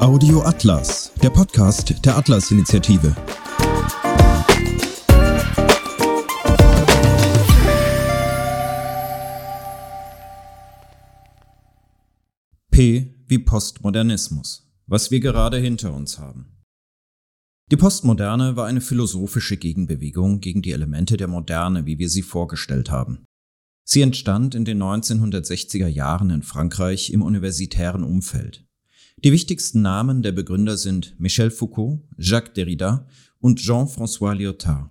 Audio Atlas, der Podcast der Atlas-Initiative. P wie Postmodernismus, was wir gerade hinter uns haben. Die Postmoderne war eine philosophische Gegenbewegung gegen die Elemente der Moderne, wie wir sie vorgestellt haben. Sie entstand in den 1960er Jahren in Frankreich im universitären Umfeld. Die wichtigsten Namen der Begründer sind Michel Foucault, Jacques Derrida und Jean-François Lyotard.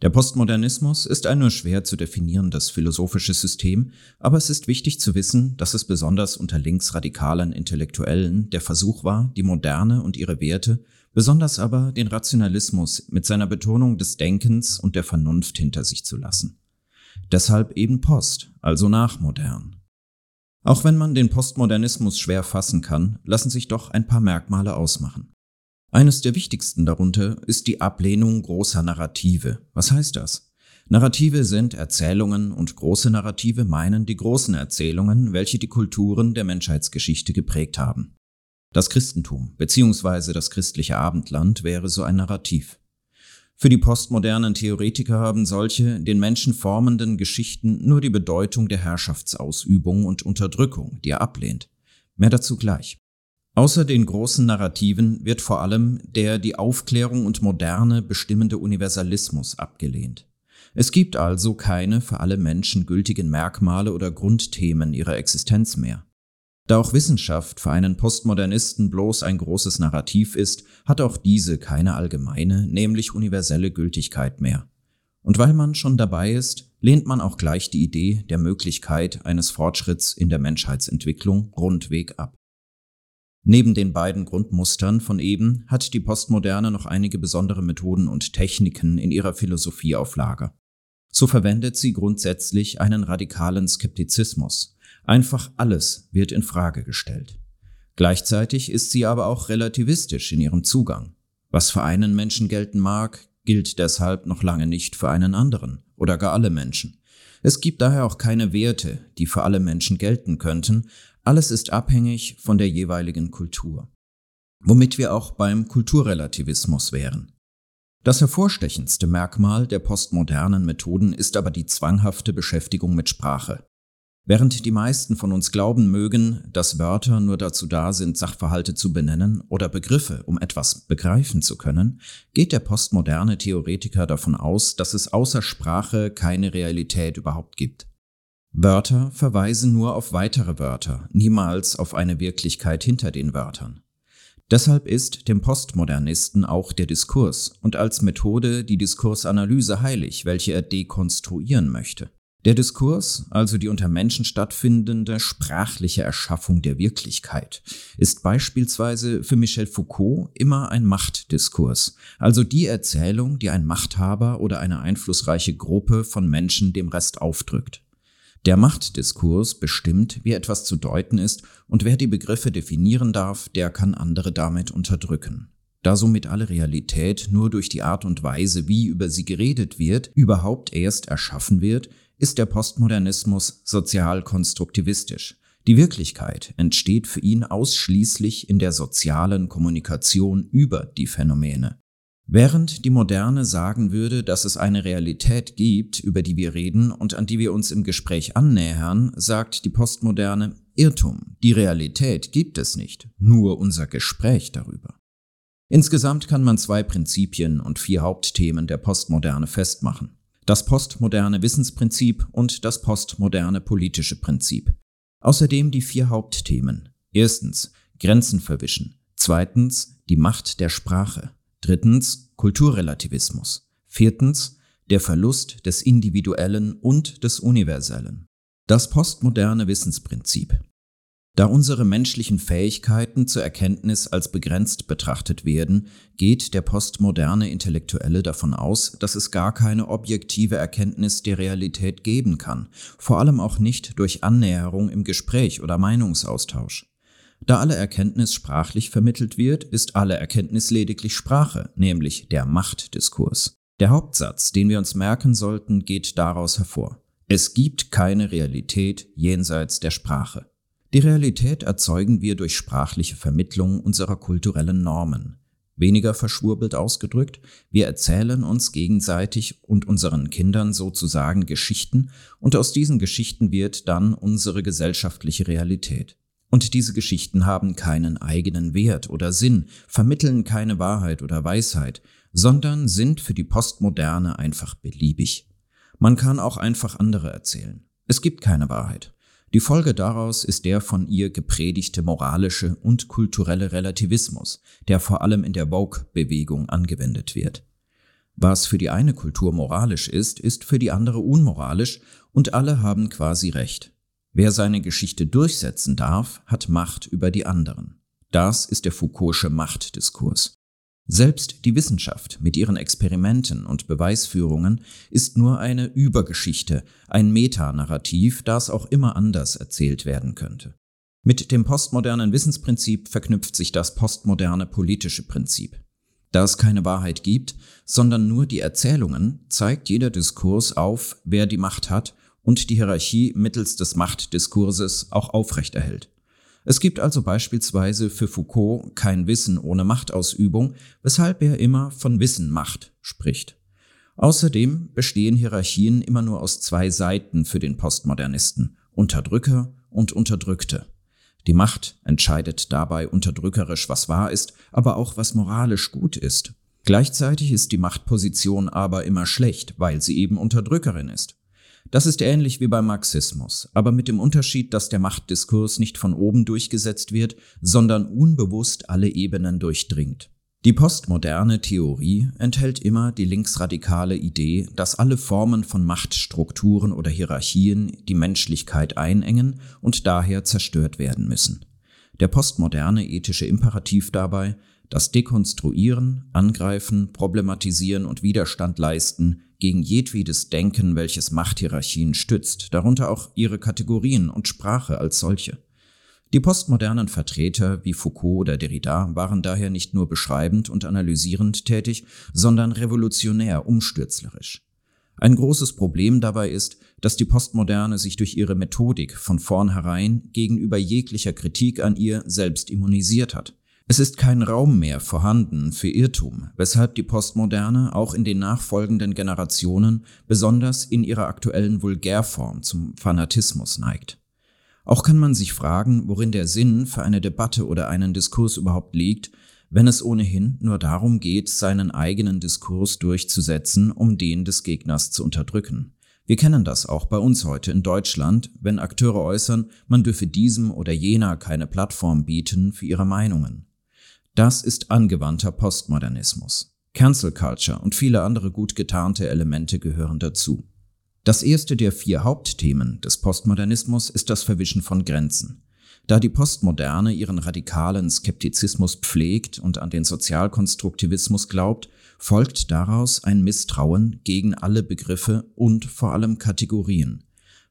Der Postmodernismus ist ein nur schwer zu definierendes philosophisches System, aber es ist wichtig zu wissen, dass es besonders unter linksradikalen Intellektuellen der Versuch war, die Moderne und ihre Werte, besonders aber den Rationalismus mit seiner Betonung des Denkens und der Vernunft hinter sich zu lassen. Deshalb eben Post, also nachmodern. Auch wenn man den Postmodernismus schwer fassen kann, lassen sich doch ein paar Merkmale ausmachen. Eines der wichtigsten darunter ist die Ablehnung großer Narrative. Was heißt das? Narrative sind Erzählungen und große Narrative meinen die großen Erzählungen, welche die Kulturen der Menschheitsgeschichte geprägt haben. Das Christentum bzw. das christliche Abendland wäre so ein Narrativ. Für die postmodernen Theoretiker haben solche den Menschen formenden Geschichten nur die Bedeutung der Herrschaftsausübung und Unterdrückung, die er ablehnt. Mehr dazu gleich. Außer den großen Narrativen wird vor allem der die Aufklärung und Moderne bestimmende Universalismus abgelehnt. Es gibt also keine für alle Menschen gültigen Merkmale oder Grundthemen ihrer Existenz mehr. Da auch Wissenschaft für einen Postmodernisten bloß ein großes Narrativ ist, hat auch diese keine allgemeine, nämlich universelle Gültigkeit mehr. Und weil man schon dabei ist, lehnt man auch gleich die Idee der Möglichkeit eines Fortschritts in der Menschheitsentwicklung rundweg ab. Neben den beiden Grundmustern von eben hat die Postmoderne noch einige besondere Methoden und Techniken in ihrer Philosophie auf Lager. So verwendet sie grundsätzlich einen radikalen Skeptizismus, Einfach alles wird in Frage gestellt. Gleichzeitig ist sie aber auch relativistisch in ihrem Zugang. Was für einen Menschen gelten mag, gilt deshalb noch lange nicht für einen anderen oder gar alle Menschen. Es gibt daher auch keine Werte, die für alle Menschen gelten könnten, alles ist abhängig von der jeweiligen Kultur. Womit wir auch beim Kulturrelativismus wären. Das hervorstechendste Merkmal der postmodernen Methoden ist aber die zwanghafte Beschäftigung mit Sprache. Während die meisten von uns glauben mögen, dass Wörter nur dazu da sind, Sachverhalte zu benennen oder Begriffe, um etwas begreifen zu können, geht der postmoderne Theoretiker davon aus, dass es außer Sprache keine Realität überhaupt gibt. Wörter verweisen nur auf weitere Wörter, niemals auf eine Wirklichkeit hinter den Wörtern. Deshalb ist dem Postmodernisten auch der Diskurs und als Methode die Diskursanalyse heilig, welche er dekonstruieren möchte. Der Diskurs, also die unter Menschen stattfindende sprachliche Erschaffung der Wirklichkeit, ist beispielsweise für Michel Foucault immer ein Machtdiskurs, also die Erzählung, die ein Machthaber oder eine einflussreiche Gruppe von Menschen dem Rest aufdrückt. Der Machtdiskurs bestimmt, wie etwas zu deuten ist, und wer die Begriffe definieren darf, der kann andere damit unterdrücken. Da somit alle Realität nur durch die Art und Weise, wie über sie geredet wird, überhaupt erst erschaffen wird, ist der Postmodernismus sozial-konstruktivistisch. Die Wirklichkeit entsteht für ihn ausschließlich in der sozialen Kommunikation über die Phänomene. Während die Moderne sagen würde, dass es eine Realität gibt, über die wir reden und an die wir uns im Gespräch annähern, sagt die Postmoderne Irrtum. Die Realität gibt es nicht, nur unser Gespräch darüber. Insgesamt kann man zwei Prinzipien und vier Hauptthemen der Postmoderne festmachen das postmoderne Wissensprinzip und das postmoderne politische Prinzip. Außerdem die vier Hauptthemen. Erstens Grenzen verwischen. Zweitens die Macht der Sprache. Drittens Kulturrelativismus. Viertens der Verlust des Individuellen und des Universellen. Das postmoderne Wissensprinzip. Da unsere menschlichen Fähigkeiten zur Erkenntnis als begrenzt betrachtet werden, geht der postmoderne Intellektuelle davon aus, dass es gar keine objektive Erkenntnis der Realität geben kann, vor allem auch nicht durch Annäherung im Gespräch oder Meinungsaustausch. Da alle Erkenntnis sprachlich vermittelt wird, ist alle Erkenntnis lediglich Sprache, nämlich der Machtdiskurs. Der Hauptsatz, den wir uns merken sollten, geht daraus hervor. Es gibt keine Realität jenseits der Sprache. Die Realität erzeugen wir durch sprachliche Vermittlung unserer kulturellen Normen. Weniger verschwurbelt ausgedrückt, wir erzählen uns gegenseitig und unseren Kindern sozusagen Geschichten und aus diesen Geschichten wird dann unsere gesellschaftliche Realität. Und diese Geschichten haben keinen eigenen Wert oder Sinn, vermitteln keine Wahrheit oder Weisheit, sondern sind für die Postmoderne einfach beliebig. Man kann auch einfach andere erzählen. Es gibt keine Wahrheit. Die Folge daraus ist der von ihr gepredigte moralische und kulturelle Relativismus, der vor allem in der Vogue-Bewegung angewendet wird. Was für die eine Kultur moralisch ist, ist für die andere unmoralisch und alle haben quasi recht. Wer seine Geschichte durchsetzen darf, hat Macht über die anderen. Das ist der Foucault'sche Machtdiskurs. Selbst die Wissenschaft mit ihren Experimenten und Beweisführungen ist nur eine Übergeschichte, ein Metanarrativ, das auch immer anders erzählt werden könnte. Mit dem postmodernen Wissensprinzip verknüpft sich das postmoderne politische Prinzip. Da es keine Wahrheit gibt, sondern nur die Erzählungen, zeigt jeder Diskurs auf, wer die Macht hat und die Hierarchie mittels des Machtdiskurses auch aufrechterhält. Es gibt also beispielsweise für Foucault kein Wissen ohne Machtausübung, weshalb er immer von Wissen Macht spricht. Außerdem bestehen Hierarchien immer nur aus zwei Seiten für den Postmodernisten, Unterdrücker und Unterdrückte. Die Macht entscheidet dabei unterdrückerisch, was wahr ist, aber auch was moralisch gut ist. Gleichzeitig ist die Machtposition aber immer schlecht, weil sie eben Unterdrückerin ist. Das ist ähnlich wie beim Marxismus, aber mit dem Unterschied, dass der Machtdiskurs nicht von oben durchgesetzt wird, sondern unbewusst alle Ebenen durchdringt. Die postmoderne Theorie enthält immer die linksradikale Idee, dass alle Formen von Machtstrukturen oder Hierarchien die Menschlichkeit einengen und daher zerstört werden müssen. Der postmoderne ethische Imperativ dabei, das Dekonstruieren, Angreifen, Problematisieren und Widerstand leisten gegen jedwedes Denken, welches Machthierarchien stützt, darunter auch ihre Kategorien und Sprache als solche. Die postmodernen Vertreter wie Foucault oder Derrida waren daher nicht nur beschreibend und analysierend tätig, sondern revolutionär umstürzlerisch. Ein großes Problem dabei ist, dass die Postmoderne sich durch ihre Methodik von vornherein gegenüber jeglicher Kritik an ihr selbst immunisiert hat. Es ist kein Raum mehr vorhanden für Irrtum, weshalb die Postmoderne auch in den nachfolgenden Generationen besonders in ihrer aktuellen Vulgärform zum Fanatismus neigt. Auch kann man sich fragen, worin der Sinn für eine Debatte oder einen Diskurs überhaupt liegt, wenn es ohnehin nur darum geht, seinen eigenen Diskurs durchzusetzen, um den des Gegners zu unterdrücken. Wir kennen das auch bei uns heute in Deutschland, wenn Akteure äußern, man dürfe diesem oder jener keine Plattform bieten für ihre Meinungen. Das ist angewandter Postmodernismus. Cancel Culture und viele andere gut getarnte Elemente gehören dazu. Das erste der vier Hauptthemen des Postmodernismus ist das Verwischen von Grenzen. Da die Postmoderne ihren radikalen Skeptizismus pflegt und an den Sozialkonstruktivismus glaubt, folgt daraus ein Misstrauen gegen alle Begriffe und vor allem Kategorien.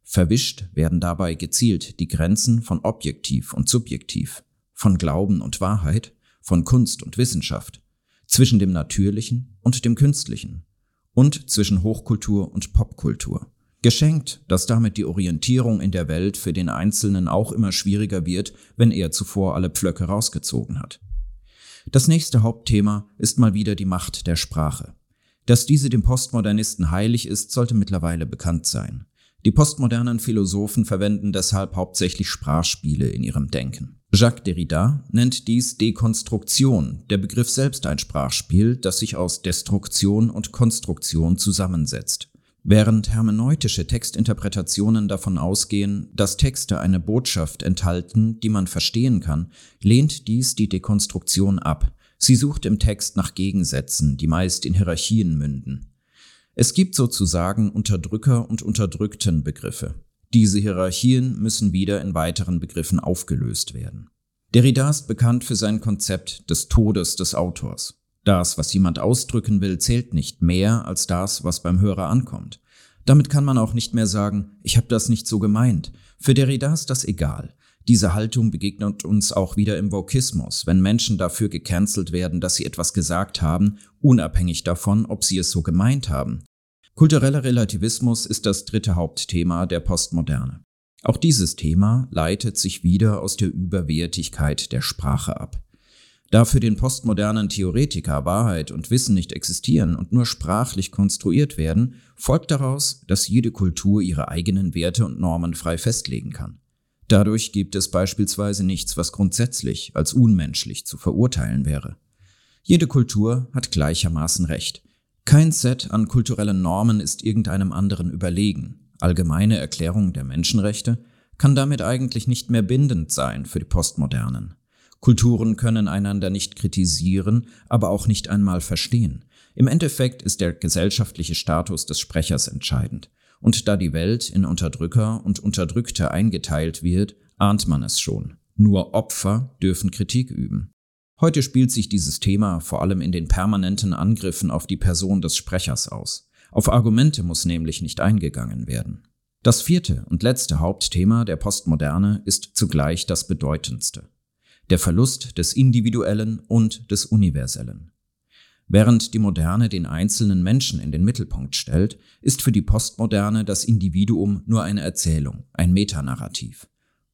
Verwischt werden dabei gezielt die Grenzen von objektiv und subjektiv, von Glauben und Wahrheit, von Kunst und Wissenschaft, zwischen dem Natürlichen und dem Künstlichen und zwischen Hochkultur und Popkultur. Geschenkt, dass damit die Orientierung in der Welt für den Einzelnen auch immer schwieriger wird, wenn er zuvor alle Pflöcke rausgezogen hat. Das nächste Hauptthema ist mal wieder die Macht der Sprache. Dass diese dem Postmodernisten heilig ist, sollte mittlerweile bekannt sein. Die postmodernen Philosophen verwenden deshalb hauptsächlich Sprachspiele in ihrem Denken. Jacques Derrida nennt dies Dekonstruktion, der Begriff selbst ein Sprachspiel, das sich aus Destruktion und Konstruktion zusammensetzt. Während hermeneutische Textinterpretationen davon ausgehen, dass Texte eine Botschaft enthalten, die man verstehen kann, lehnt dies die Dekonstruktion ab. Sie sucht im Text nach Gegensätzen, die meist in Hierarchien münden. Es gibt sozusagen Unterdrücker und Unterdrückten Begriffe. Diese Hierarchien müssen wieder in weiteren Begriffen aufgelöst werden. Derrida ist bekannt für sein Konzept des Todes des Autors. Das, was jemand ausdrücken will, zählt nicht mehr als das, was beim Hörer ankommt. Damit kann man auch nicht mehr sagen, ich habe das nicht so gemeint. Für Derrida ist das egal. Diese Haltung begegnet uns auch wieder im Vokismus, wenn Menschen dafür gecancelt werden, dass sie etwas gesagt haben, unabhängig davon, ob sie es so gemeint haben. Kultureller Relativismus ist das dritte Hauptthema der Postmoderne. Auch dieses Thema leitet sich wieder aus der Überwertigkeit der Sprache ab. Da für den postmodernen Theoretiker Wahrheit und Wissen nicht existieren und nur sprachlich konstruiert werden, folgt daraus, dass jede Kultur ihre eigenen Werte und Normen frei festlegen kann. Dadurch gibt es beispielsweise nichts, was grundsätzlich als unmenschlich zu verurteilen wäre. Jede Kultur hat gleichermaßen Recht. Kein Set an kulturellen Normen ist irgendeinem anderen überlegen. Allgemeine Erklärung der Menschenrechte kann damit eigentlich nicht mehr bindend sein für die Postmodernen. Kulturen können einander nicht kritisieren, aber auch nicht einmal verstehen. Im Endeffekt ist der gesellschaftliche Status des Sprechers entscheidend. Und da die Welt in Unterdrücker und Unterdrückte eingeteilt wird, ahnt man es schon. Nur Opfer dürfen Kritik üben. Heute spielt sich dieses Thema vor allem in den permanenten Angriffen auf die Person des Sprechers aus. Auf Argumente muss nämlich nicht eingegangen werden. Das vierte und letzte Hauptthema der Postmoderne ist zugleich das bedeutendste der Verlust des Individuellen und des Universellen. Während die Moderne den einzelnen Menschen in den Mittelpunkt stellt, ist für die Postmoderne das Individuum nur eine Erzählung, ein Metanarrativ.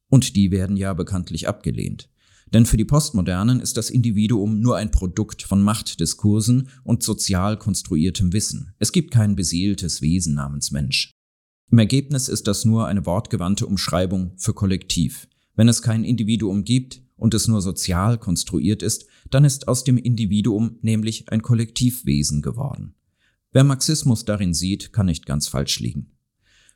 Und die werden ja bekanntlich abgelehnt. Denn für die Postmodernen ist das Individuum nur ein Produkt von Machtdiskursen und sozial konstruiertem Wissen. Es gibt kein beseeltes Wesen namens Mensch. Im Ergebnis ist das nur eine wortgewandte Umschreibung für Kollektiv. Wenn es kein Individuum gibt, und es nur sozial konstruiert ist, dann ist aus dem Individuum nämlich ein Kollektivwesen geworden. Wer Marxismus darin sieht, kann nicht ganz falsch liegen.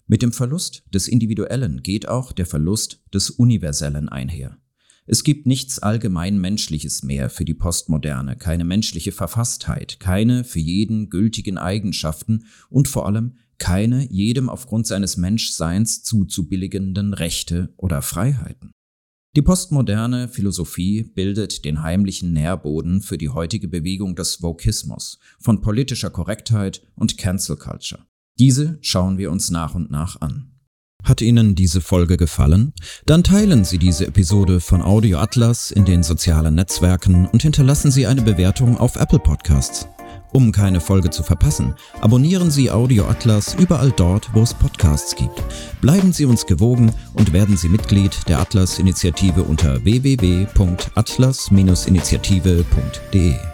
Mit dem Verlust des Individuellen geht auch der Verlust des Universellen einher. Es gibt nichts allgemein Menschliches mehr für die Postmoderne, keine menschliche Verfasstheit, keine für jeden gültigen Eigenschaften und vor allem keine jedem aufgrund seines Menschseins zuzubilligenden Rechte oder Freiheiten. Die postmoderne Philosophie bildet den heimlichen Nährboden für die heutige Bewegung des Vokismus, von politischer Korrektheit und Cancel Culture. Diese schauen wir uns nach und nach an. Hat Ihnen diese Folge gefallen? Dann teilen Sie diese Episode von Audio Atlas in den sozialen Netzwerken und hinterlassen Sie eine Bewertung auf Apple Podcasts. Um keine Folge zu verpassen, abonnieren Sie Audio Atlas überall dort, wo es Podcasts gibt. Bleiben Sie uns gewogen und werden Sie Mitglied der Atlas-Initiative unter www.atlas-initiative.de.